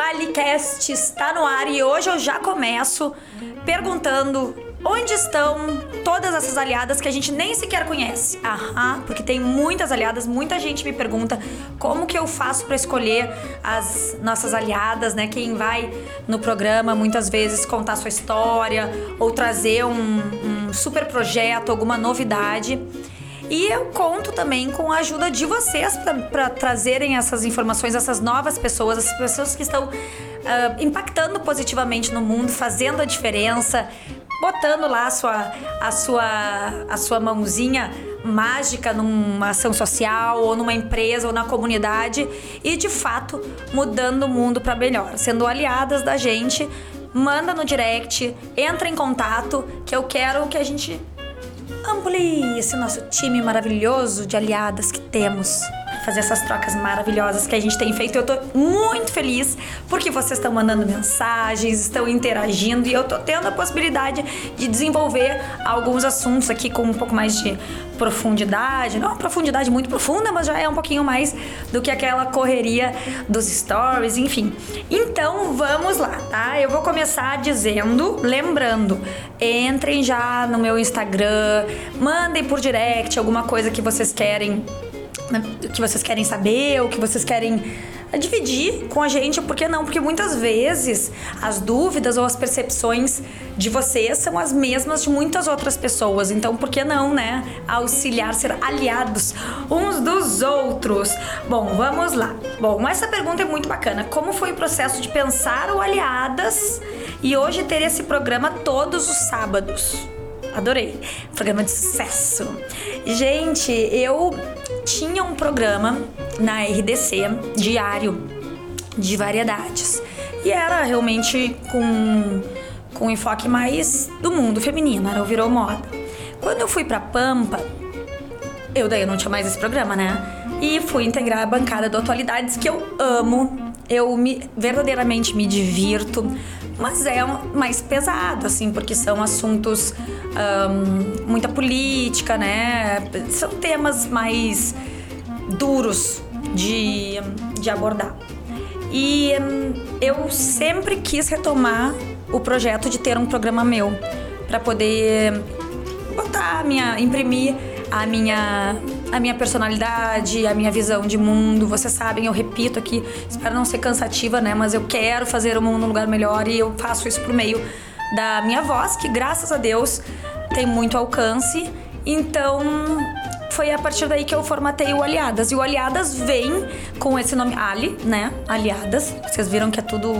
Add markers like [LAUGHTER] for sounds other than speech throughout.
AliCast está no ar e hoje eu já começo perguntando onde estão todas essas aliadas que a gente nem sequer conhece. Aham, porque tem muitas aliadas, muita gente me pergunta como que eu faço para escolher as nossas aliadas, né? Quem vai no programa muitas vezes contar sua história ou trazer um, um super projeto, alguma novidade. E eu conto também com a ajuda de vocês para trazerem essas informações, essas novas pessoas, essas pessoas que estão uh, impactando positivamente no mundo, fazendo a diferença, botando lá a sua, a sua, a sua mãozinha mágica numa ação social ou numa empresa ou na comunidade e de fato mudando o mundo para melhor, sendo aliadas da gente. Manda no direct, entra em contato, que eu quero que a gente amplie esse nosso time maravilhoso de aliadas que temos. Fazer essas trocas maravilhosas que a gente tem feito. Eu tô muito feliz porque vocês estão mandando mensagens, estão interagindo e eu tô tendo a possibilidade de desenvolver alguns assuntos aqui com um pouco mais de profundidade. Não uma profundidade muito profunda, mas já é um pouquinho mais do que aquela correria dos stories, enfim. Então vamos lá, tá? Eu vou começar dizendo, lembrando, entrem já no meu Instagram, mandem por direct alguma coisa que vocês querem né, que vocês querem saber, ou que vocês querem dividir com a gente, por que não? Porque muitas vezes as dúvidas ou as percepções de vocês são as mesmas de muitas outras pessoas. Então, por que não, né? Auxiliar, ser aliados uns dos outros. Bom, vamos lá. Bom, essa pergunta é muito bacana. Como foi o processo de pensar o Aliadas e hoje ter esse programa todos os sábados? Adorei. Programa de sucesso. Gente, eu tinha um programa na RDC diário de variedades. E era realmente com, com enfoque mais do mundo feminino, era o virou moda. Quando eu fui pra Pampa, eu daí não tinha mais esse programa, né? E fui integrar a bancada do Atualidades, que eu amo. Eu me, verdadeiramente me divirto mas é mais pesado, assim, porque são assuntos, um, muita política, né? São temas mais duros de, de abordar. E um, eu sempre quis retomar o projeto de ter um programa meu, para poder botar, minha, imprimir a minha a minha personalidade, a minha visão de mundo. Vocês sabem, eu repito aqui, espero não ser cansativa, né? Mas eu quero fazer o mundo um lugar melhor e eu faço isso por meio da minha voz, que graças a Deus tem muito alcance. Então, foi a partir daí que eu formatei o Aliadas. E o Aliadas vem com esse nome Ali, né? Aliadas. Vocês viram que é tudo.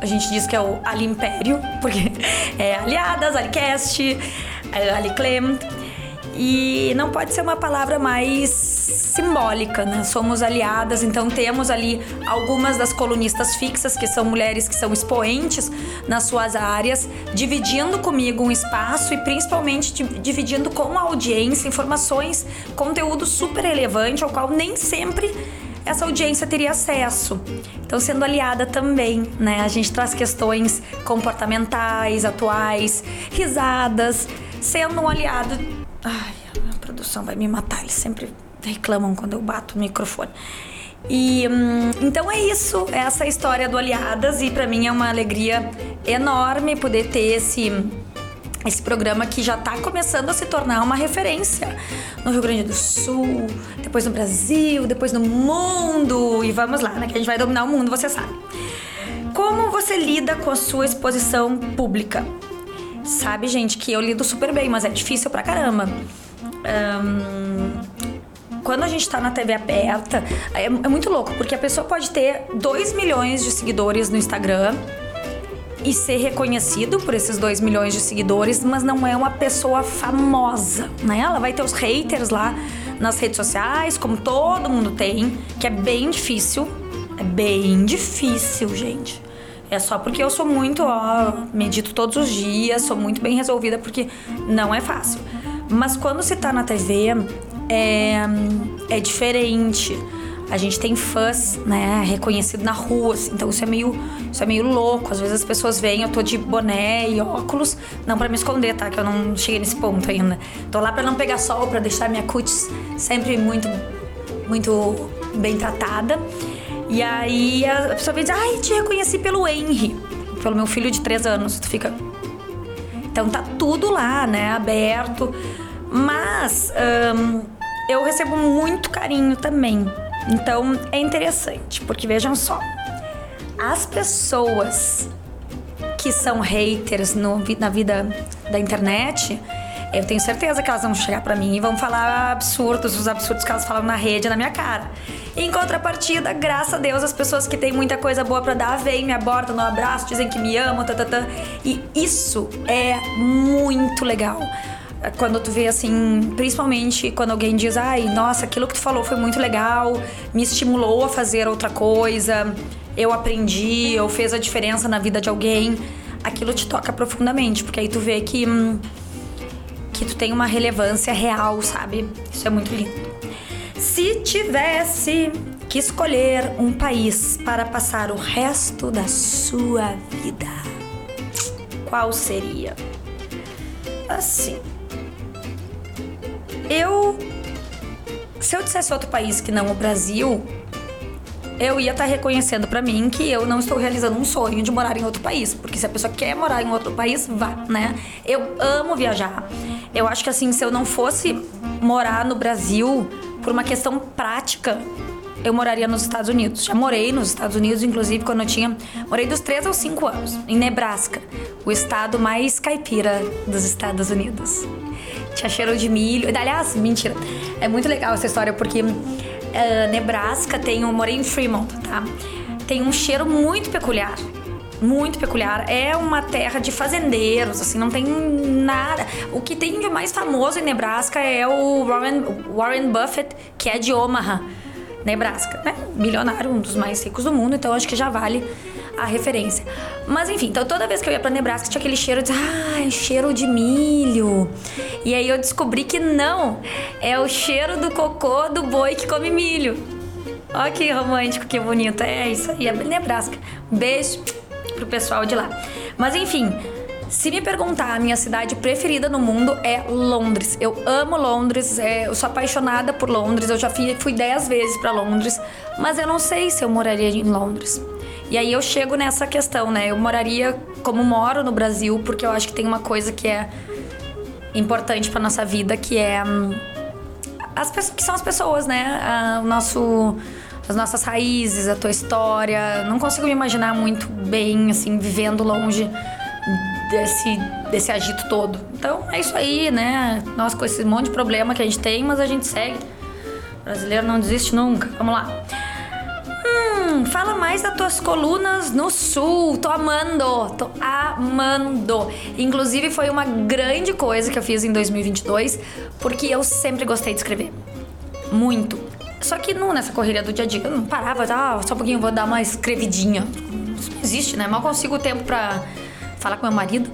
A gente diz que é o Ali Império, [LAUGHS] porque é Aliadas, Alicast, é Aliclem. E não pode ser uma palavra mais simbólica, né? Somos aliadas, então temos ali algumas das colunistas fixas, que são mulheres que são expoentes nas suas áreas, dividindo comigo um espaço e principalmente dividindo com a audiência informações, conteúdo super relevante ao qual nem sempre essa audiência teria acesso. Então, sendo aliada também, né? A gente traz questões comportamentais, atuais, risadas, sendo um aliado Ai, a produção vai me matar. Eles sempre reclamam quando eu bato o microfone. E hum, então é isso, é essa história do Aliadas e para mim é uma alegria enorme poder ter esse esse programa que já está começando a se tornar uma referência no Rio Grande do Sul, depois no Brasil, depois no mundo e vamos lá, né? Que a gente vai dominar o mundo, você sabe. Como você lida com a sua exposição pública? Sabe, gente, que eu lido super bem, mas é difícil pra caramba. Um, quando a gente tá na TV aberta, é, é, muito louco, porque a pessoa pode ter 2 milhões de seguidores no Instagram e ser reconhecido por esses 2 milhões de seguidores, mas não é uma pessoa famosa, né? Ela vai ter os haters lá nas redes sociais, como todo mundo tem, que é bem difícil. É bem difícil, gente. É só porque eu sou muito, ó, medito todos os dias, sou muito bem resolvida, porque não é fácil. Mas quando se tá na TV, é, é diferente. A gente tem fãs, né, reconhecido na rua, assim, então isso é meio, isso é meio louco. Às vezes as pessoas veem, eu tô de boné e óculos, não para me esconder, tá? Que eu não cheguei nesse ponto ainda. Tô lá para não pegar sol, para deixar minha cutis sempre muito, muito bem tratada. E aí a pessoa vem dizer, ai, te reconheci pelo Henry, pelo meu filho de três anos. Tu fica. Então tá tudo lá, né? Aberto. Mas hum, eu recebo muito carinho também. Então é interessante, porque vejam só. As pessoas que são haters no, na vida da internet, eu tenho certeza que elas vão chegar para mim e vão falar absurdos, os absurdos que elas falam na rede, na minha cara. Em contrapartida, graças a Deus, as pessoas que têm muita coisa boa para dar, vêm, me abordam no abraço, dizem que me amam, tá. E isso é muito legal quando tu vê assim, principalmente quando alguém diz, ai, nossa, aquilo que tu falou foi muito legal, me estimulou a fazer outra coisa, eu aprendi, ou fez a diferença na vida de alguém, aquilo te toca profundamente, porque aí tu vê que hum, que tu tem uma relevância real, sabe? Isso é muito lindo. Se tivesse que escolher um país para passar o resto da sua vida, qual seria? Assim, eu. Se eu dissesse outro país que não o Brasil, eu ia estar tá reconhecendo para mim que eu não estou realizando um sonho de morar em outro país. Porque se a pessoa quer morar em outro país, vá, né? Eu amo viajar. Eu acho que assim, se eu não fosse morar no Brasil por uma questão prática, eu moraria nos Estados Unidos. Já morei nos Estados Unidos, inclusive, quando eu tinha. Morei dos 3 aos 5 anos, em Nebraska, o estado mais caipira dos Estados Unidos. Tinha cheiro de milho. Aliás, mentira. É muito legal essa história porque uh, Nebraska tem. Eu morei em Fremont, tá? Tem um cheiro muito peculiar. Muito peculiar. É uma terra de fazendeiros, assim, não tem nada. O que tem de mais famoso em Nebraska é o Warren, Warren Buffett, que é de Omaha, Nebraska, né? Milionário, um dos mais ricos do mundo, então acho que já vale a referência. Mas enfim, então toda vez que eu ia pra Nebraska tinha aquele cheiro de, ah, cheiro de milho. E aí eu descobri que não, é o cheiro do cocô do boi que come milho. Olha que romântico, que bonito. É isso aí, é Nebraska. beijo pro pessoal de lá. Mas enfim, se me perguntar, a minha cidade preferida no mundo é Londres. Eu amo Londres, é, eu sou apaixonada por Londres. Eu já fui, fui dez vezes para Londres, mas eu não sei se eu moraria em Londres. E aí eu chego nessa questão, né? Eu moraria como moro no Brasil, porque eu acho que tem uma coisa que é importante para nossa vida, que é hum, as pessoas que são as pessoas, né? o nosso as nossas raízes, a tua história. Não consigo me imaginar muito bem assim vivendo longe desse desse agito todo. Então é isso aí, né? Nós com esse monte de problema que a gente tem, mas a gente segue. O brasileiro não desiste nunca. Vamos lá. Hum, fala mais das tuas colunas no sul. Tô amando, tô amando. Inclusive foi uma grande coisa que eu fiz em 2022, porque eu sempre gostei de escrever. Muito. Só que não nessa correria do dia a dia, eu não parava, ah, só um pouquinho vou dar uma escrevidinha. Isso não existe, né? Mal consigo tempo para falar com meu marido.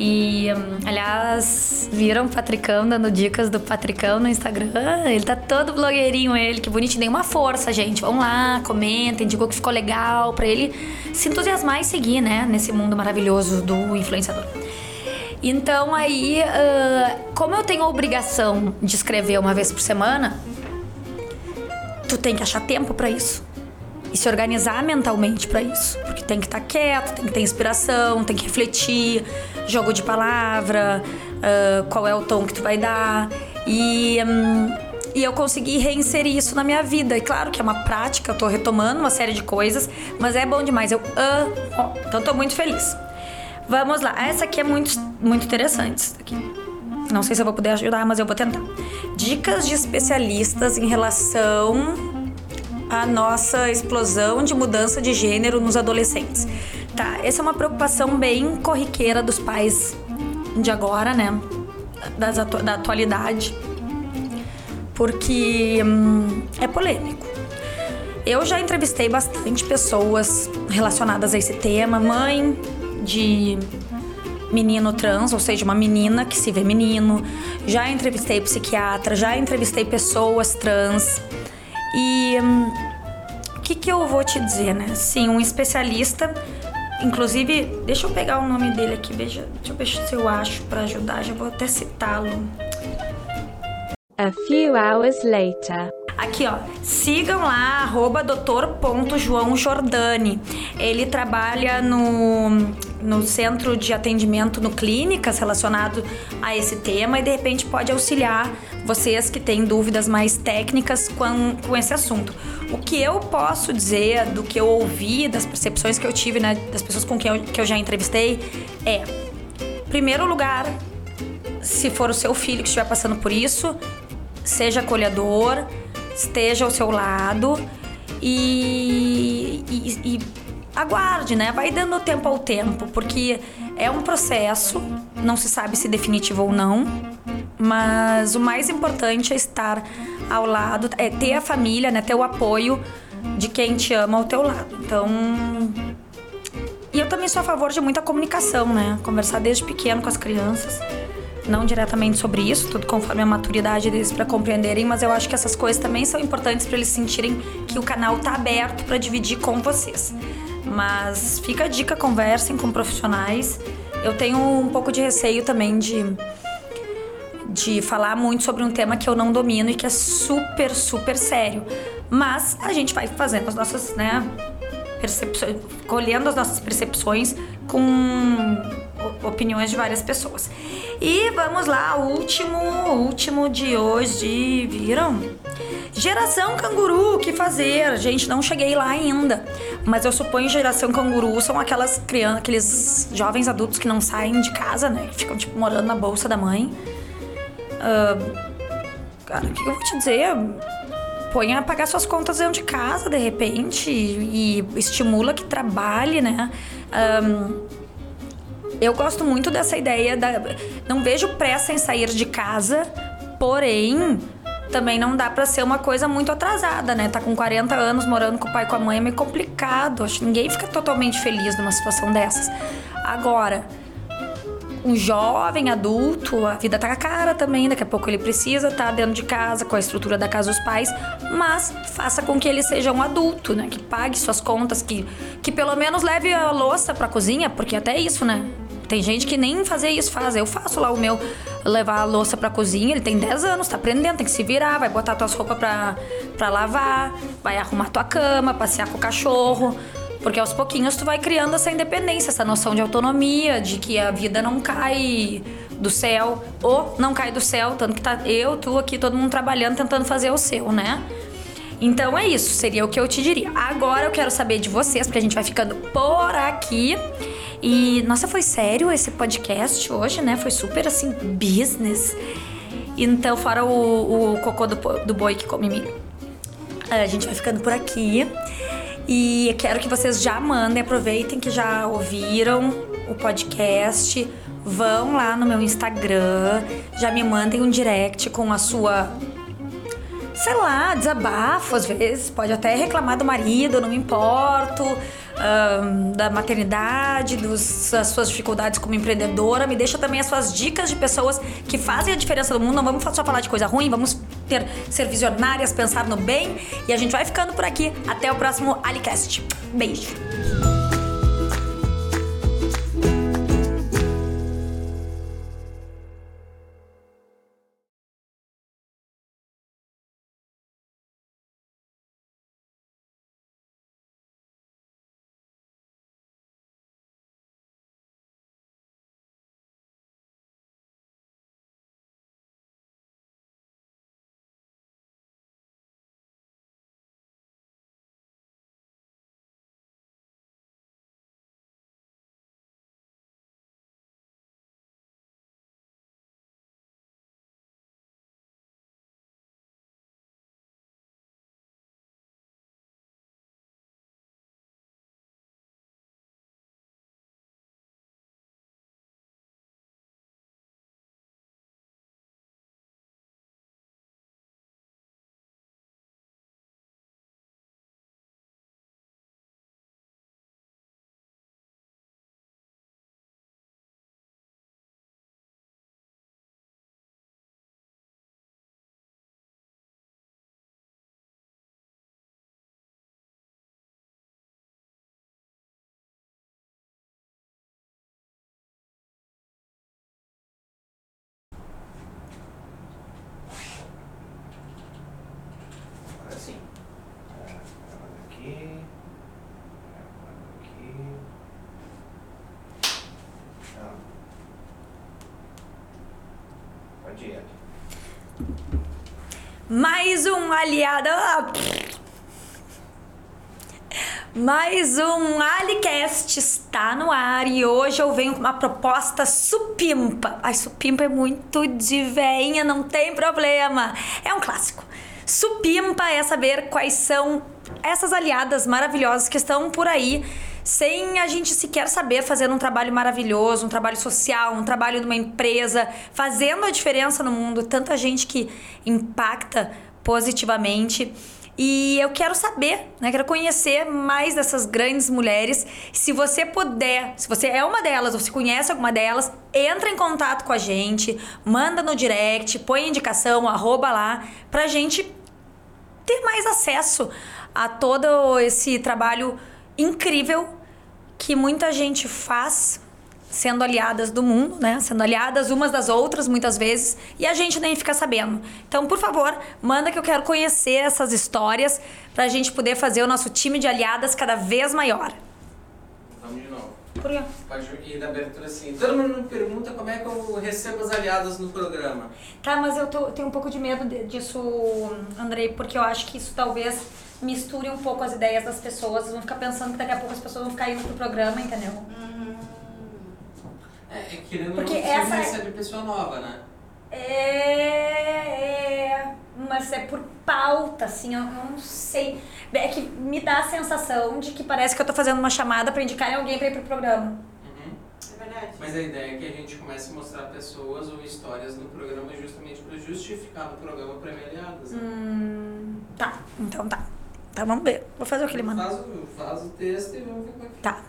E, hum, aliás, viram o Patricão dando dicas do Patricão no Instagram? Ele tá todo blogueirinho, ele, que bonitinho. Dei uma força, gente. Vão lá, comentem, digam que ficou legal, pra ele se entusiasmar e seguir, né? Nesse mundo maravilhoso do influenciador. Então, aí, uh, como eu tenho a obrigação de escrever uma vez por semana, tu tem que achar tempo para isso e se organizar mentalmente para isso. Porque tem que estar tá quieto, tem que ter inspiração, tem que refletir, jogo de palavra, uh, qual é o tom que tu vai dar. E, um, e eu consegui reinserir isso na minha vida. E claro que é uma prática, eu tô retomando uma série de coisas, mas é bom demais. Eu amo. Então tô muito feliz. Vamos lá. Essa aqui é muito, muito interessante. Não sei se eu vou poder ajudar, mas eu vou tentar. Dicas de especialistas em relação a nossa explosão de mudança de gênero nos adolescentes. Tá, essa é uma preocupação bem corriqueira dos pais de agora, né? Das atu da atualidade. Porque hum, é polêmico. Eu já entrevistei bastante pessoas relacionadas a esse tema, mãe de menino trans, ou seja, uma menina que se vê menino. Já entrevistei psiquiatra, já entrevistei pessoas trans. E hum, o que, que eu vou te dizer, né? Sim, um especialista. Inclusive, deixa eu pegar o nome dele aqui, veja, deixa eu ver se eu acho para ajudar, já vou até citá-lo. A few hours later. Aqui, ó. Sigam lá, arroba doutor.joãojordani. Ele trabalha no, no centro de atendimento no clínicas relacionado a esse tema e de repente pode auxiliar vocês que têm dúvidas mais técnicas com, com esse assunto. O que eu posso dizer do que eu ouvi, das percepções que eu tive, né, das pessoas com quem eu, que eu já entrevistei, é: primeiro lugar, se for o seu filho que estiver passando por isso, seja acolhedor, esteja ao seu lado e, e, e aguarde, né? Vai dando tempo ao tempo, porque é um processo, não se sabe se definitivo ou não, mas o mais importante é estar ao lado, é ter a família, né? Ter o apoio de quem te ama ao teu lado. Então. E eu também sou a favor de muita comunicação, né? Conversar desde pequeno com as crianças. Não diretamente sobre isso, tudo conforme a maturidade deles para compreenderem, mas eu acho que essas coisas também são importantes para eles sentirem que o canal tá aberto para dividir com vocês. Mas fica a dica, conversem com profissionais. Eu tenho um pouco de receio também de de falar muito sobre um tema que eu não domino e que é super, super sério. Mas a gente vai fazendo as nossas, né, percepções, colhendo as nossas percepções com opiniões de várias pessoas. E vamos lá, último, último de hoje, viram? Geração canguru, o que fazer? Gente, não cheguei lá ainda. Mas eu suponho geração canguru são aquelas crianças, aqueles jovens adultos que não saem de casa, né? Ficam, tipo, morando na bolsa da mãe. Uh, cara, o que eu vou te dizer? Põe a pagar suas contas dentro de casa, de repente, e, e estimula que trabalhe, né? Um, eu gosto muito dessa ideia da. Não vejo pressa em sair de casa, porém, também não dá para ser uma coisa muito atrasada, né? Tá com 40 anos morando com o pai e com a mãe é meio complicado. Acho que ninguém fica totalmente feliz numa situação dessas. Agora, um jovem adulto, a vida tá cara também, daqui a pouco ele precisa estar tá dentro de casa, com a estrutura da casa dos pais, mas faça com que ele seja um adulto, né? Que pague suas contas, que, que pelo menos leve a louça pra cozinha, porque até isso, né? Tem gente que nem fazer isso faz. Eu faço lá o meu levar a louça pra cozinha. Ele tem 10 anos, tá aprendendo, tem que se virar, vai botar tuas roupas pra, pra lavar, vai arrumar tua cama, passear com o cachorro. Porque aos pouquinhos tu vai criando essa independência, essa noção de autonomia, de que a vida não cai do céu, ou não cai do céu, tanto que tá eu, tu aqui, todo mundo trabalhando, tentando fazer o seu, né? Então é isso, seria o que eu te diria. Agora eu quero saber de vocês, porque a gente vai ficando por aqui. E, nossa, foi sério esse podcast hoje, né? Foi super assim, business. Então, fora o, o cocô do, do boi que come milho. A gente vai ficando por aqui. E quero que vocês já mandem, aproveitem que já ouviram o podcast. Vão lá no meu Instagram, já me mandem um direct com a sua sei lá, desabafo às vezes, pode até reclamar do marido, não me importo, um, da maternidade, dos, das suas dificuldades como empreendedora. Me deixa também as suas dicas de pessoas que fazem a diferença do mundo. Não vamos só falar de coisa ruim, vamos ter, ser visionárias, pensar no bem. E a gente vai ficando por aqui. Até o próximo Alicast. Beijo! Mais um aliado. Mais um Alicast está no ar e hoje eu venho com uma proposta supimpa. Ai, supimpa é muito de veinha, não tem problema. É um clássico. Supimpa é saber quais são essas aliadas maravilhosas que estão por aí sem a gente sequer saber fazer um trabalho maravilhoso, um trabalho social, um trabalho numa empresa, fazendo a diferença no mundo, tanta gente que impacta positivamente. E eu quero saber, né? Quero conhecer mais dessas grandes mulheres. Se você puder, se você é uma delas ou se conhece alguma delas, entra em contato com a gente, manda no direct, põe indicação, arroba lá, pra gente ter mais acesso a todo esse trabalho incrível que muita gente faz sendo aliadas do mundo, né? Sendo aliadas umas das outras muitas vezes e a gente nem fica sabendo. Então, por favor, manda que eu quero conhecer essas histórias para a gente poder fazer o nosso time de aliadas cada vez maior. Vamos de novo. Por quê? Pode ir da abertura assim. Todo mundo me pergunta como é que eu recebo as aliadas no programa. Tá, mas eu tô- tenho um pouco de medo de- disso, Andrei, porque eu acho que isso talvez misture um pouco as ideias das pessoas. Vão ficar pensando que daqui a pouco as pessoas vão ficar indo pro programa, entendeu? É, é querendo Porque não, essa você é- recebe pessoa nova, né? É, é, mas é por pauta, assim, eu, não sei. É que me dá a sensação de que parece que eu tô fazendo uma chamada pra indicar alguém pra ir pro programa. Uhum. É verdade. Mas a ideia é que a gente comece a mostrar pessoas ou histórias no programa justamente para justificar no programa aliadas. Né? Hum, tá, então tá. Então vamos ver. Vou fazer o que ele manda. Faz, o- faz o texto e vamos ver como é que Tá.